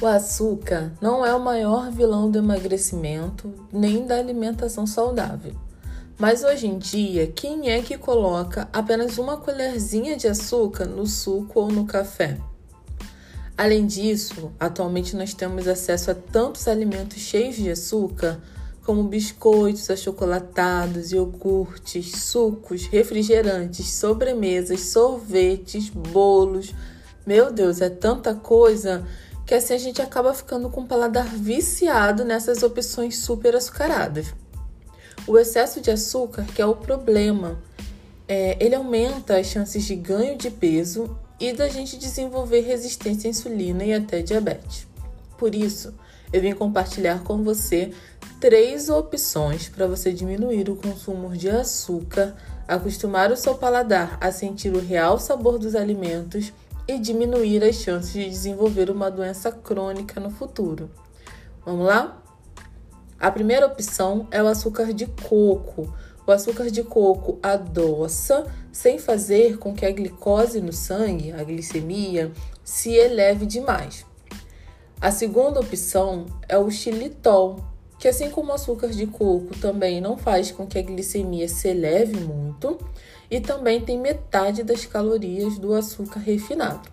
O açúcar não é o maior vilão do emagrecimento nem da alimentação saudável. Mas hoje em dia, quem é que coloca apenas uma colherzinha de açúcar no suco ou no café? Além disso, atualmente nós temos acesso a tantos alimentos cheios de açúcar, como biscoitos achocolatados, iogurtes, sucos, refrigerantes, sobremesas, sorvetes, bolos. Meu Deus, é tanta coisa que assim a gente acaba ficando com o paladar viciado nessas opções super açucaradas. O excesso de açúcar que é o problema. É, ele aumenta as chances de ganho de peso e da gente desenvolver resistência à insulina e até diabetes. Por isso, eu vim compartilhar com você três opções para você diminuir o consumo de açúcar, acostumar o seu paladar a sentir o real sabor dos alimentos e diminuir as chances de desenvolver uma doença crônica no futuro. Vamos lá? A primeira opção é o açúcar de coco. O açúcar de coco adoça sem fazer com que a glicose no sangue, a glicemia, se eleve demais. A segunda opção é o xilitol, que assim como o açúcar de coco também não faz com que a glicemia se eleve muito, e também tem metade das calorias do açúcar refinado.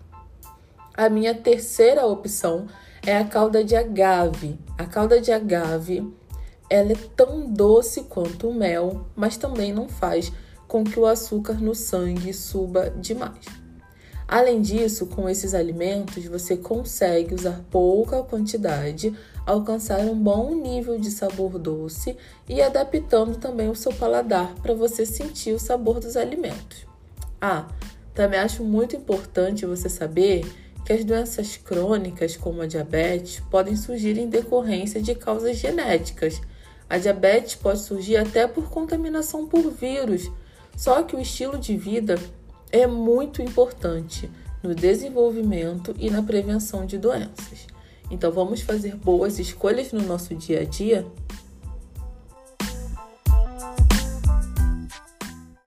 A minha terceira opção é a calda de agave. A calda de agave ela é tão doce quanto o mel, mas também não faz com que o açúcar no sangue suba demais. Além disso, com esses alimentos você consegue usar pouca quantidade, alcançar um bom nível de sabor doce e adaptando também o seu paladar para você sentir o sabor dos alimentos. Ah, também acho muito importante você saber que as doenças crônicas, como a diabetes, podem surgir em decorrência de causas genéticas. A diabetes pode surgir até por contaminação por vírus, só que o estilo de vida é muito importante no desenvolvimento e na prevenção de doenças. Então, vamos fazer boas escolhas no nosso dia a dia?